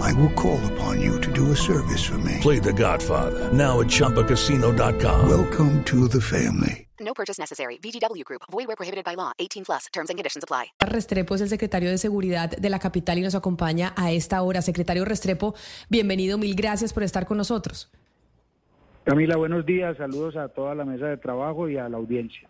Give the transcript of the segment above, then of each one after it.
I will call upon you to do a service for me. Play The Godfather now at ChumbaCasino.com. Welcome to the family. No purchase necessary. VGW Group. Void where prohibited by law. 18 plus. Terms and conditions apply. Restrepo es el secretario de Seguridad de la capital y nos acompaña a esta hora. Secretario Restrepo, bienvenido. Mil gracias por estar con nosotros. Camila, buenos días. Saludos a toda la mesa de trabajo y a la audiencia.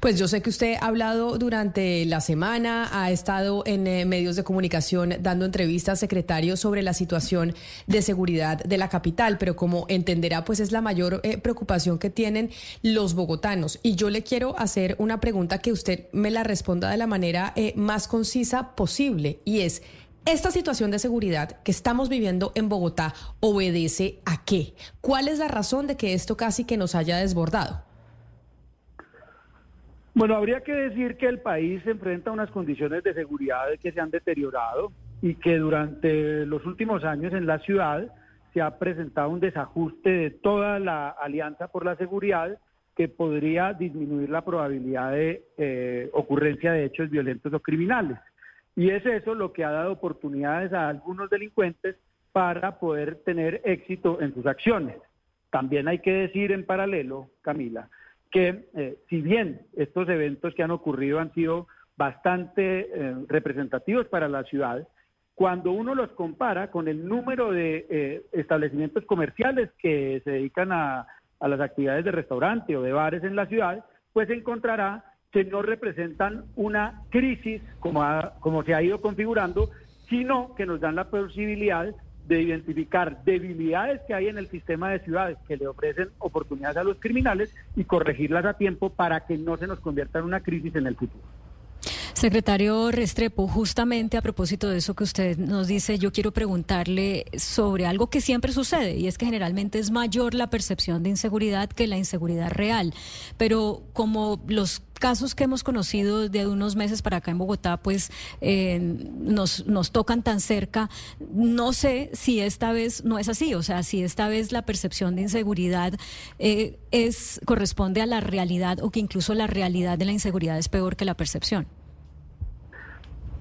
Pues yo sé que usted ha hablado durante la semana, ha estado en eh, medios de comunicación dando entrevistas, secretario, sobre la situación de seguridad de la capital, pero como entenderá, pues es la mayor eh, preocupación que tienen los bogotanos. Y yo le quiero hacer una pregunta que usted me la responda de la manera eh, más concisa posible, y es, ¿Esta situación de seguridad que estamos viviendo en Bogotá obedece a qué? ¿Cuál es la razón de que esto casi que nos haya desbordado? Bueno, habría que decir que el país se enfrenta a unas condiciones de seguridad que se han deteriorado y que durante los últimos años en la ciudad se ha presentado un desajuste de toda la alianza por la seguridad que podría disminuir la probabilidad de eh, ocurrencia de hechos violentos o criminales. Y es eso lo que ha dado oportunidades a algunos delincuentes para poder tener éxito en sus acciones. También hay que decir en paralelo, Camila, que eh, si bien estos eventos que han ocurrido han sido bastante eh, representativos para la ciudad, cuando uno los compara con el número de eh, establecimientos comerciales que se dedican a, las actividades de restaurante o de bares en la ciudad, pues encontrará que no representan una crisis como, como se ha ido configurando, sino que nos dan la posibilidad de identificar debilidades que hay en el sistema de ciudades que le ofrecen oportunidades a los criminales y corregirlas a tiempo para que no se nos convierta en una crisis en el futuro. Secretario Restrepo, justamente a propósito de eso que usted nos dice, yo quiero preguntarle sobre algo que siempre sucede y es que generalmente es mayor la percepción de inseguridad que la inseguridad real. Pero como los casos que hemos conocido de unos meses para acá en Bogotá, pues eh, nos, nos tocan tan cerca, no sé si esta vez no es así, o sea, si esta vez la percepción de inseguridad eh, es corresponde a la realidad o que incluso la realidad de la inseguridad es peor que la percepción.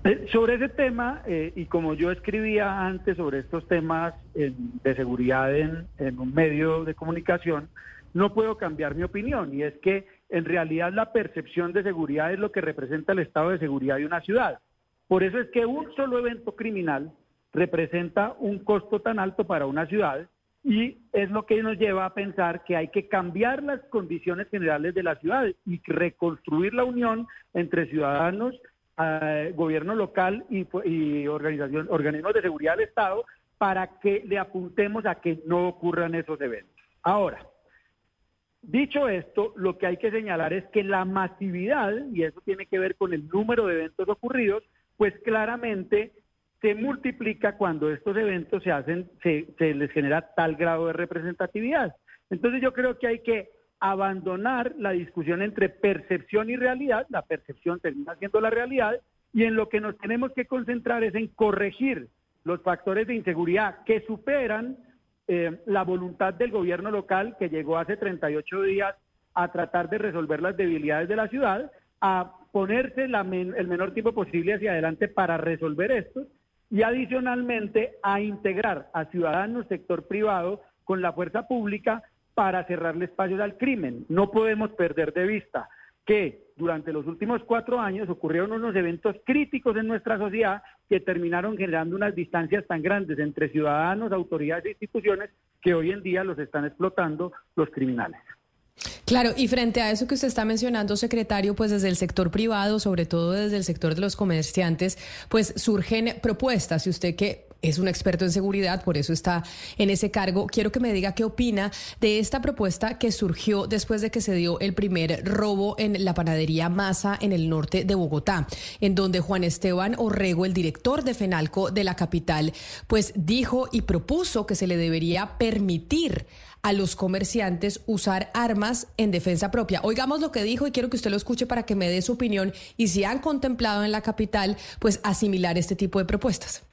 Eh, Sobre ese tema, eh, y como yo escribía antes sobre estos temas de seguridad en, en un medio de comunicación, no puedo cambiar mi opinión, y es que en realidad la percepción de seguridad es lo que representa el estado de seguridad de una ciudad. Por eso es que un solo evento criminal representa un costo tan alto para una ciudad y es lo que nos lleva a pensar que hay que cambiar las condiciones generales de la ciudad y reconstruir la unión entre ciudadanos, eh, gobierno local y, y organización, organismos de seguridad del Estado para que le apuntemos a que no ocurran esos eventos. Ahora, Dicho esto, lo que hay que señalar es que la masividad, y eso tiene que ver con el número de eventos ocurridos, pues claramente se multiplica cuando estos eventos se hacen, se, les genera tal grado de representatividad. Entonces yo creo que hay que abandonar la discusión entre percepción y realidad, la percepción termina siendo la realidad, y en lo que nos tenemos que concentrar es en corregir los factores de inseguridad que superan eh, la voluntad del gobierno local que llegó hace 38 días a tratar de resolver las debilidades de la ciudad, a ponerse la men- el menor tiempo posible hacia adelante para resolver esto y adicionalmente a integrar a ciudadanos, sector privado, con la fuerza pública para cerrarle espacios al crimen. No podemos perder de vista que durante los últimos cuatro años ocurrieron unos eventos críticos en nuestra sociedad que terminaron generando unas distancias tan grandes entre ciudadanos, autoridades e instituciones que hoy en día los están explotando los criminales. Claro, y frente a eso que usted está mencionando, secretario, pues desde el sector privado, sobre todo desde el sector de los comerciantes, pues surgen propuestas. Y usted que es un experto en seguridad, por eso está en ese cargo. Quiero que me diga qué opina de esta propuesta que surgió después de que se dio el primer robo en la panadería Masa en el norte de Bogotá, en donde Juan Esteban Orrego, el director de FENALCO de la capital, pues dijo y propuso que se le debería permitir a los comerciantes usar armas en defensa propia. Oigamos lo que dijo y quiero que usted lo escuche para que me dé su opinión y si han contemplado en la capital, pues asimilar este tipo de propuestas.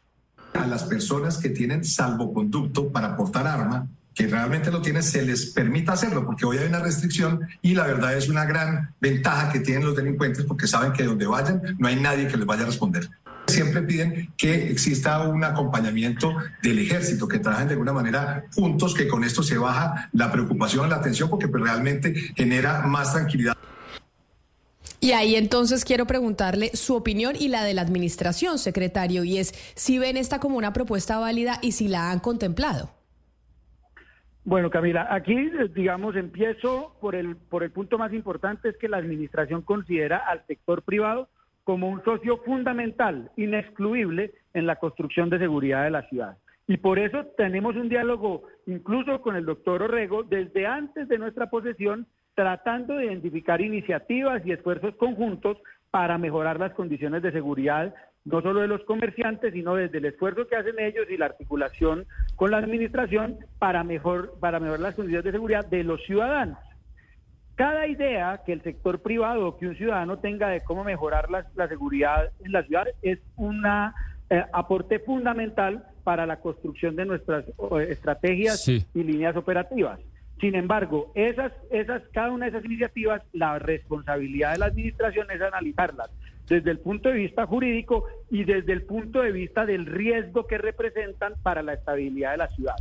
A las personas que tienen salvoconducto para portar arma, que realmente lo tienen, se les permita hacerlo, porque hoy hay una restricción y la verdad es una gran ventaja que tienen los delincuentes porque saben que donde vayan no hay nadie que les vaya a responder. Siempre piden que exista un acompañamiento del ejército, que trabajen de alguna manera juntos, que con esto se baja la preocupación, la atención, porque pues, realmente genera más tranquilidad. Y ahí entonces quiero preguntarle su opinión y la de la administración, secretario, y es si ven esta como una propuesta válida y si la han contemplado. Bueno, Camila, aquí, digamos, empiezo por el, por el punto más importante, es que la administración considera al sector privado como un socio fundamental, inexcluible en la construcción de seguridad de la ciudad. Y por eso tenemos un diálogo incluso con el doctor Orrego desde antes de nuestra posesión, tratando de identificar iniciativas y esfuerzos conjuntos para mejorar las condiciones de seguridad, no solo de los comerciantes, sino desde el esfuerzo que hacen ellos y la articulación con la administración para, mejor, para mejorar las condiciones de seguridad de los ciudadanos. Cada idea que el sector privado o que un ciudadano tenga de cómo mejorar la, seguridad en la ciudad es un eh, aporte fundamental para la construcción de nuestras estrategias y líneas operativas. Sin embargo, esas, esas, cada una de esas iniciativas, la responsabilidad de la administración es analizarlas desde el punto de vista jurídico y desde el punto de vista del riesgo que representan para la estabilidad de la ciudad.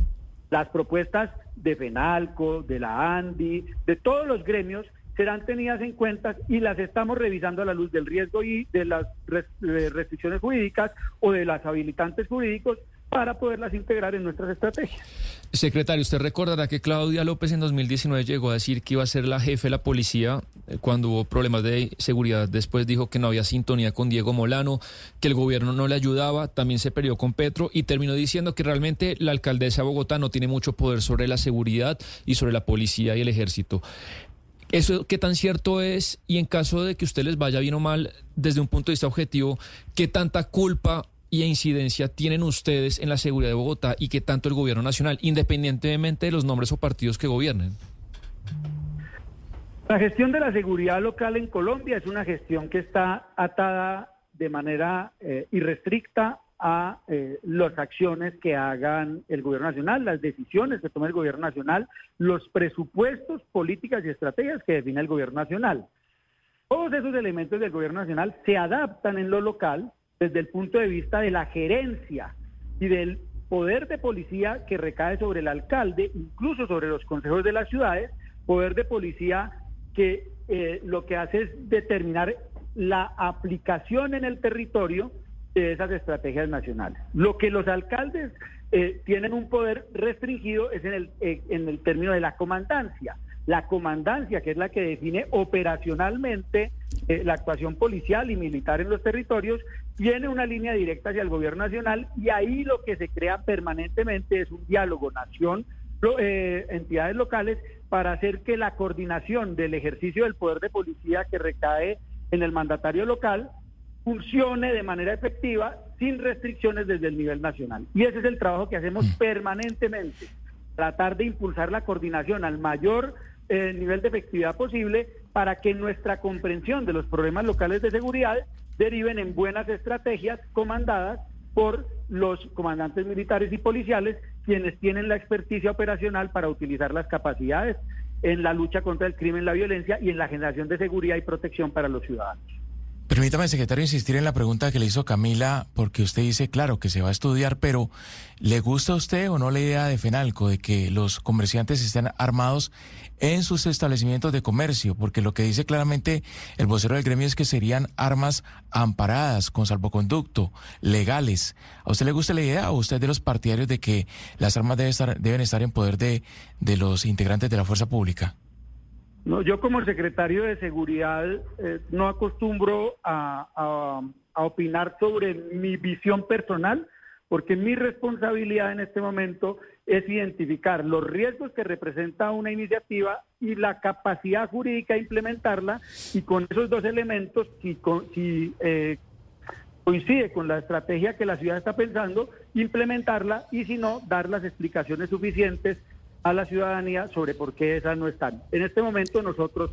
Las propuestas de FENALCO, de la ANDI, de todos los gremios serán tenidas en cuenta y las estamos revisando a la luz del riesgo y de las restricciones jurídicas o de las habilitantes jurídicos para poderlas integrar en nuestras estrategias. Secretario, usted recordará que Claudia López en 2019 llegó a decir que iba a ser la jefe de la policía eh, cuando hubo problemas de seguridad. Después dijo que no había sintonía con Diego Molano, que el gobierno no le ayudaba, también se peleó con Petro y terminó diciendo que realmente la alcaldesa de Bogotá no tiene mucho poder sobre la seguridad y sobre la policía y el ejército. ¿Eso qué tan cierto es? Y en caso de que usted les vaya bien o mal, desde un punto de vista objetivo, ¿qué tanta culpa y incidencia tienen ustedes en la seguridad de Bogotá y qué tanto el gobierno nacional, independientemente de los nombres o partidos que gobiernen? La gestión de la seguridad local en Colombia es una gestión que está atada de manera eh, irrestricta a eh, las acciones que hagan el gobierno nacional, las decisiones que tome el gobierno nacional, los presupuestos, políticas y estrategias que define el gobierno nacional. Todos esos elementos del gobierno nacional se adaptan en lo local desde el punto de vista de la gerencia y del poder de policía que recae sobre el alcalde, incluso sobre los consejos de las ciudades, poder de policía que eh, lo que hace es determinar la aplicación en el territorio de esas estrategias nacionales. Lo que los alcaldes eh, tienen un poder restringido es en el, eh, término de la comandancia. La comandancia, que es la que define operacionalmente eh, la actuación policial y militar en los territorios, tiene una línea directa hacia el gobierno nacional y ahí lo que se crea permanentemente es un diálogo nación, entidades locales, para hacer que la coordinación del ejercicio del poder de policía que recae en el mandatario local funcione de manera efectiva sin restricciones desde el nivel nacional. Y ese es el trabajo que hacemos mm. permanentemente, tratar de impulsar la coordinación al mayor eh, nivel de efectividad posible para que nuestra comprensión de los problemas locales de seguridad deriven en buenas estrategias comandadas por los comandantes militares y policiales, quienes tienen la experticia operacional para utilizar las capacidades en la lucha contra el crimen, la violencia y en la generación de seguridad y protección para los ciudadanos. Permítame, secretario, insistir en la pregunta que le hizo Camila, porque usted dice, claro, que se va a estudiar, pero ¿le gusta a usted o no la idea de FENALCO de que los comerciantes estén armados en sus establecimientos de comercio? Porque lo que dice claramente el vocero del gremio es que serían armas amparadas, con salvoconducto, legales. ¿A usted le gusta la idea o usted de los partidarios de que las armas deben estar, deben estar en poder de, de los integrantes de la fuerza pública? No, yo como secretario de Seguridad eh, no acostumbro a, opinar sobre mi visión personal, porque mi responsabilidad en este momento es identificar los riesgos que representa una iniciativa y la capacidad jurídica de implementarla, y con esos dos elementos, si, si eh, coincide con la estrategia que la ciudad está pensando, implementarla y si no, dar las explicaciones suficientes a la ciudadanía sobre por qué esas no están. En este momento nosotros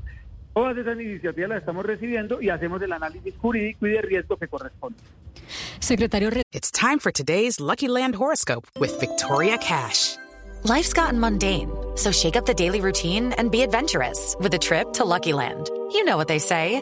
todas esas iniciativas las estamos recibiendo y hacemos el análisis jurídico y de riesgo que corresponde. Secretario It's time for today's Lucky Land horoscope with Victoria Cash. Life's gotten mundane, so shake up the daily routine and be adventurous with a trip to Lucky Land. You know what they say.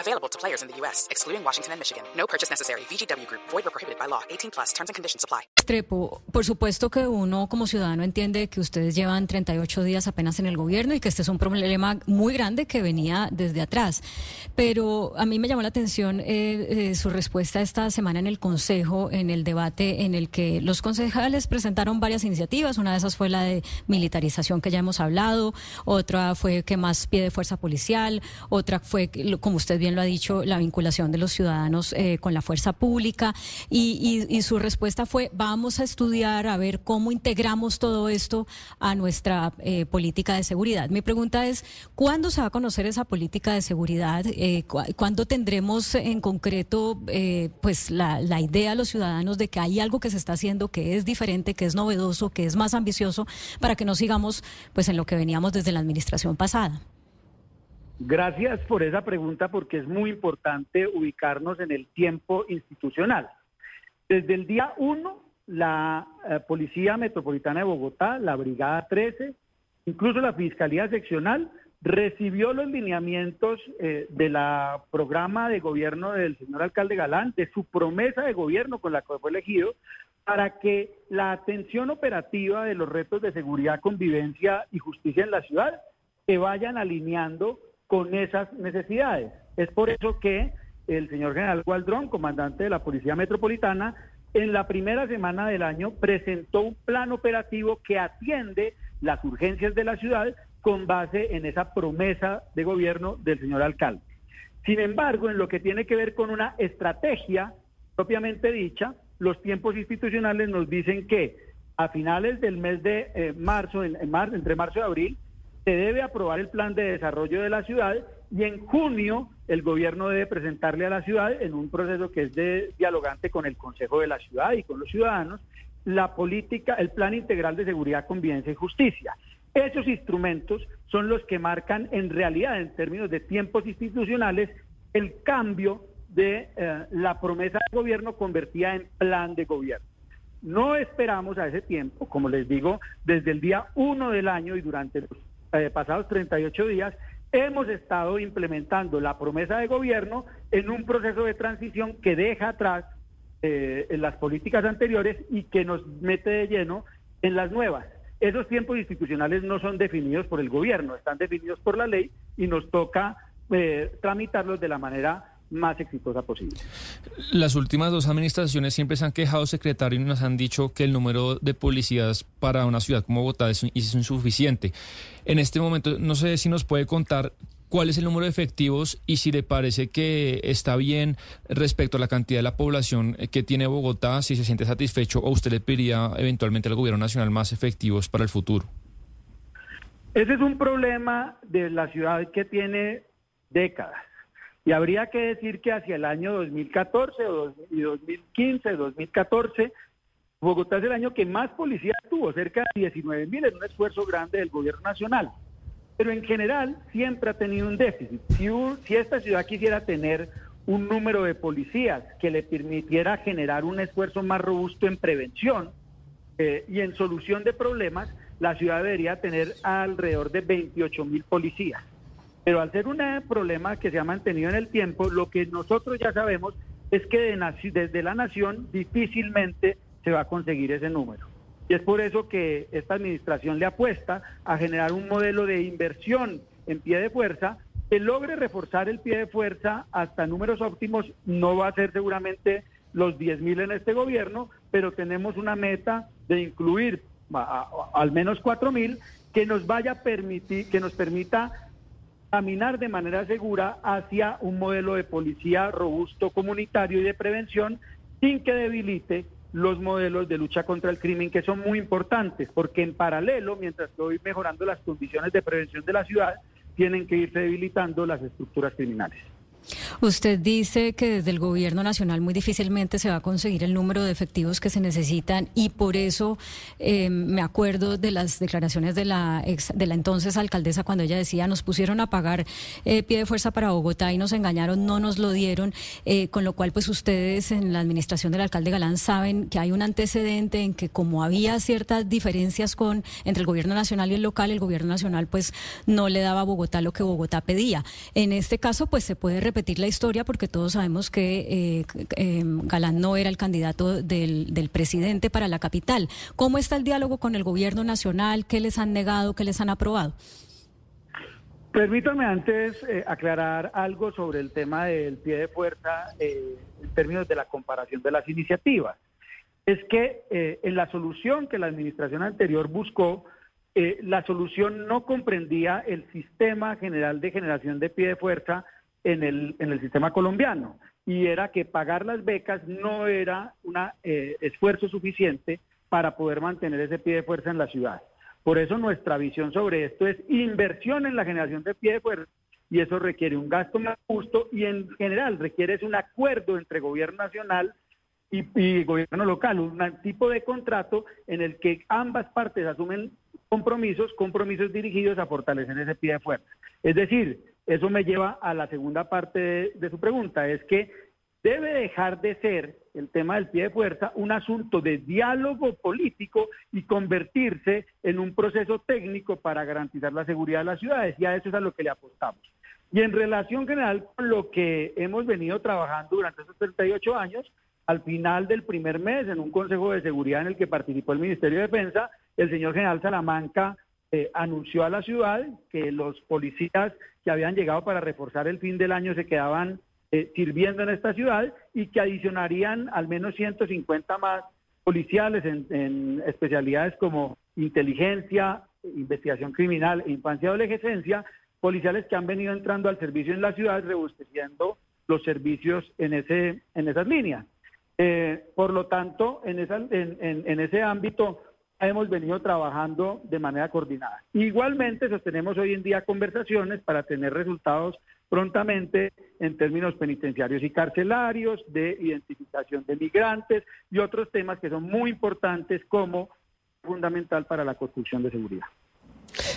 Available to players in the U.S., excluding Washington and Michigan. No purchase necessary. VGW Group, void or prohibited by law. 18 plus terms and conditions apply. Restrepo, por supuesto que uno como ciudadano entiende que ustedes llevan 38 días apenas en el gobierno y que este es un problema muy grande que venía desde atrás. Pero a mí me llamó la atención eh, eh, su respuesta esta semana en el Consejo, en el debate en el que los concejales presentaron varias iniciativas. Una de esas fue la de militarización que ya hemos hablado, otra fue que más pie de fuerza policial, otra fue, como usted bien lo ha dicho, la vinculación de los ciudadanos eh, con la fuerza pública. Y, y- su respuesta fue, vamos a estudiar a ver cómo integramos todo esto a nuestra eh, política de seguridad. Mi pregunta es, ¿cuándo se va a conocer esa política de seguridad? Eh, cu- ¿Cuándo tendremos en concreto eh, pues la, la idea a los ciudadanos de que hay algo que se está haciendo que es diferente, que es novedoso, que es más ambicioso, para que no sigamos pues en lo que veníamos desde la administración pasada? Gracias por esa pregunta porque es muy importante ubicarnos en el tiempo institucional. Desde el día 1, la eh, Policía Metropolitana de Bogotá, la Brigada 13, incluso la Fiscalía Seccional, recibió los lineamientos eh, de la programa de gobierno del señor alcalde Galán, de su promesa de gobierno con la que fue elegido, para que la atención operativa de los retos de seguridad, convivencia y justicia en la ciudad se vayan alineando con esas necesidades. Es por eso que el señor general Gualdrón, comandante de la Policía Metropolitana, en la primera semana del año presentó un plan operativo que atiende las urgencias de la ciudad con base en esa promesa de gobierno del señor alcalde. Sin embargo, en lo que tiene que ver con una estrategia propiamente dicha, los tiempos institucionales nos dicen que a finales del mes de eh, marzo, en, en mar- entre marzo y abril, se debe aprobar el plan de desarrollo de la ciudad y en junio el gobierno debe presentarle a la ciudad en un proceso que es de dialogante con el Consejo de la Ciudad y con los ciudadanos la política, el plan integral de seguridad, convivencia y justicia. Esos instrumentos son los que marcan en realidad, en términos de tiempos institucionales, el cambio de eh, la promesa del gobierno convertida en plan de gobierno. No esperamos a ese tiempo, como les digo, desde el día 1 del año y durante los eh, pasados 38 días, hemos estado implementando la promesa de gobierno en un proceso de transición que deja atrás eh, las políticas anteriores y que nos mete de lleno en las nuevas. Esos tiempos institucionales no son definidos por el gobierno, están definidos por la ley y nos toca eh, tramitarlos de la manera más exitosa posible. Las últimas dos administraciones siempre se han quejado, secretario, y nos han dicho que el número de policías para una ciudad como Bogotá es, es insuficiente. En este momento, no sé si nos puede contar cuál es el número de efectivos y si le parece que está bien respecto a la cantidad de la población que tiene Bogotá, si se siente satisfecho o usted le pediría eventualmente al gobierno nacional más efectivos para el futuro. Ese es un problema de la ciudad que tiene décadas. Y habría que decir que hacia el año 2014 o y 2015, 2014, Bogotá es el año que más policías tuvo, cerca de 19 mil, en un esfuerzo grande del gobierno nacional. Pero en general siempre ha tenido un déficit. Si esta ciudad quisiera tener un número de policías que le permitiera generar un esfuerzo más robusto en prevención eh, y en solución de problemas, la ciudad debería tener alrededor de 28 mil policías. Pero al ser un problema que se ha mantenido en el tiempo, lo que nosotros ya sabemos es que desde la nación difícilmente se va a conseguir ese número. Y es por eso que esta administración le apuesta a generar un modelo de inversión en pie de fuerza que logre reforzar el pie de fuerza hasta números óptimos no va a ser seguramente los 10 mil en este gobierno, pero tenemos una meta de incluir al menos 4 mil que nos vaya a permitir, que nos permita caminar de manera segura hacia un modelo de policía robusto, comunitario y de prevención sin que debilite los modelos de lucha contra el crimen que son muy importantes, porque en paralelo, mientras estoy mejorando las condiciones de prevención de la ciudad, tienen que irse debilitando las estructuras criminales. Usted dice que desde el gobierno nacional muy difícilmente se va a conseguir el número de efectivos que se necesitan y por eso eh, me acuerdo de las declaraciones de la de la entonces alcaldesa cuando ella decía nos pusieron a pagar eh, pie de fuerza para Bogotá y nos engañaron, no nos lo dieron, eh, con lo cual pues ustedes en la administración del alcalde Galán saben que hay un antecedente en que como había ciertas diferencias con entre el gobierno nacional y el local, el gobierno nacional pues no le daba a Bogotá lo que Bogotá pedía. En este caso pues se puede repetir la historia porque todos sabemos que eh, eh, Galán no era el candidato del, presidente para la capital. ¿Cómo está el diálogo con el gobierno nacional? ¿Qué les han negado? ¿Qué les han aprobado? Permítanme antes eh, aclarar algo sobre el tema del pie de fuerza en términos de la comparación de las iniciativas. Es que en la solución que la administración anterior buscó, la solución no comprendía el sistema general de generación de pie de fuerza en el, en el sistema colombiano y era que pagar las becas no era un eh, esfuerzo suficiente para poder mantener ese pie de fuerza en la ciudad. Por eso nuestra visión sobre esto es inversión en la generación de pie de fuerza y eso requiere un gasto más justo y en general requiere un acuerdo entre gobierno nacional y, y, gobierno local, un tipo de contrato en el que ambas partes asumen compromisos, compromisos dirigidos a fortalecer ese pie de fuerza. Es decir, eso me lleva a la segunda parte de, su pregunta, es que debe dejar de ser el tema del pie de fuerza un asunto de diálogo político y convertirse en un proceso técnico para garantizar la seguridad de las ciudades. Y a eso es a lo que le apostamos. Y en relación general con lo que hemos venido trabajando durante estos 38 años, al final del primer mes, en un Consejo de Seguridad en el que participó el Ministerio de Defensa, el señor general Salamanca eh, anunció a la ciudad que los policías que habían llegado para reforzar el fin del año se quedaban eh, sirviendo en esta ciudad y que adicionarían al menos 150 más policiales en, especialidades como inteligencia, investigación criminal e infancia y adolescencia, policiales que han venido entrando al servicio en la ciudad, rebusteciendo los servicios en, ese, en esas líneas. Eh, por lo tanto, en, esa, en, en ese ámbito, hemos venido trabajando de manera coordinada. Igualmente sostenemos hoy en día conversaciones para tener resultados prontamente en términos penitenciarios y carcelarios, de identificación de migrantes y otros temas que son muy importantes como fundamental para la construcción de seguridad.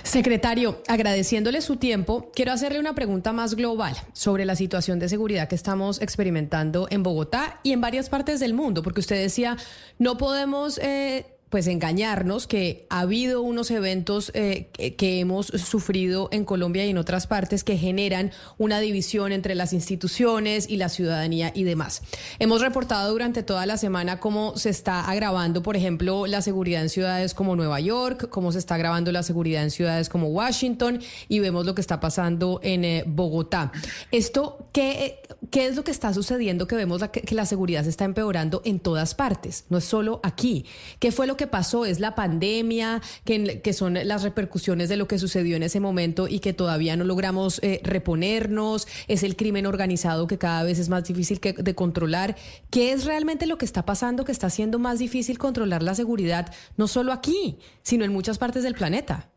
Secretario, agradeciéndole su tiempo, quiero hacerle una pregunta más global sobre la situación de seguridad que estamos experimentando en Bogotá y en varias partes del mundo, porque usted decía, no podemos eh, pues engañarnos que ha habido unos eventos eh, que, hemos sufrido en Colombia y en otras partes que generan una división entre las instituciones y la ciudadanía y demás. Hemos reportado durante toda la semana cómo se está agravando, por ejemplo, la seguridad en ciudades como Nueva York, cómo se está agravando la seguridad en ciudades como Washington y vemos lo que está pasando en eh, Bogotá. Esto, ¿qué, ¿qué es lo que está sucediendo? Que vemos que la seguridad se está empeorando en todas partes, no es solo aquí. ¿Qué fue lo que pasó? ¿Es la pandemia, que, que son las repercusiones de lo que sucedió en ese momento y que todavía no logramos eh, reponernos? ¿Es el crimen organizado que cada vez es más difícil de controlar? ¿Qué es realmente lo que está pasando que está haciendo más difícil controlar la seguridad, no solo aquí, sino en muchas partes del planeta?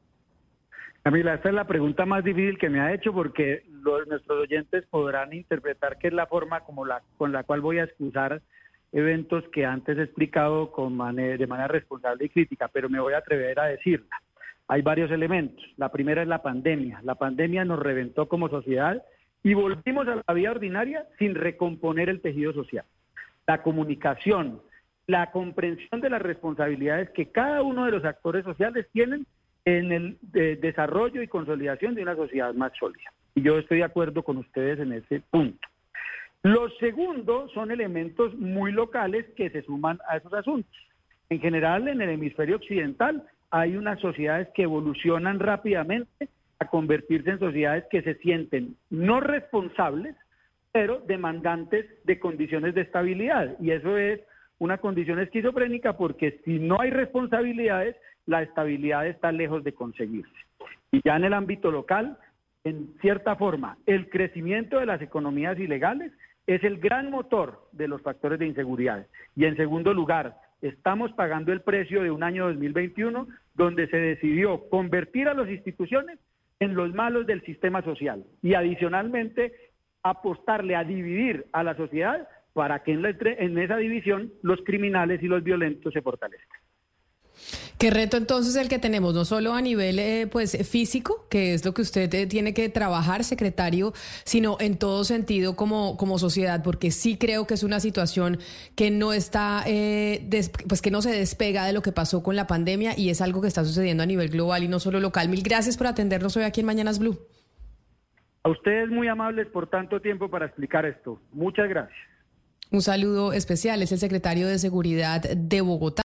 Camila, esta es la pregunta más difícil que me ha hecho porque nuestros oyentes podrán interpretar que es la forma como la, con la cual voy a excusar eventos que antes he explicado con de manera responsable y crítica, pero me voy a atrever a decirla. Hay varios elementos. La primera es la pandemia. La pandemia nos reventó como sociedad y volvimos a la vida ordinaria sin recomponer el tejido social. La comunicación, la comprensión de las responsabilidades que cada uno de los actores sociales tienen en el desarrollo y consolidación de una sociedad más sólida. Y yo estoy de acuerdo con ustedes en ese punto. Los segundos son elementos muy locales que se suman a esos asuntos. En general, en el hemisferio occidental hay unas sociedades que evolucionan rápidamente a convertirse en sociedades que se sienten no responsables, pero demandantes de condiciones de estabilidad. Y eso es una condición esquizofrénica porque si no hay responsabilidades, la estabilidad está lejos de conseguirse. Y ya en el ámbito local, en cierta forma, el crecimiento de las economías ilegales es el gran motor de los factores de inseguridad. Y en segundo lugar, estamos pagando el precio de un año 2021 donde se decidió convertir a las instituciones en los malos del sistema social y adicionalmente apostarle a dividir a la sociedad para que en, en esa división los criminales y los violentos se fortalezcan. Qué reto entonces el que tenemos, no solo a nivel eh, pues físico, que es lo que usted eh, tiene que trabajar, secretario, sino en todo sentido como, como sociedad, porque sí creo que es una situación que no está, eh, pues que no se despega de lo que pasó con la pandemia y es algo que está sucediendo a nivel global y no solo local. Mil gracias por atendernos hoy aquí en Mañanas Blue. A ustedes muy amables por tanto tiempo para explicar esto. Muchas gracias. Un saludo especial, es el secretario de Seguridad de Bogotá.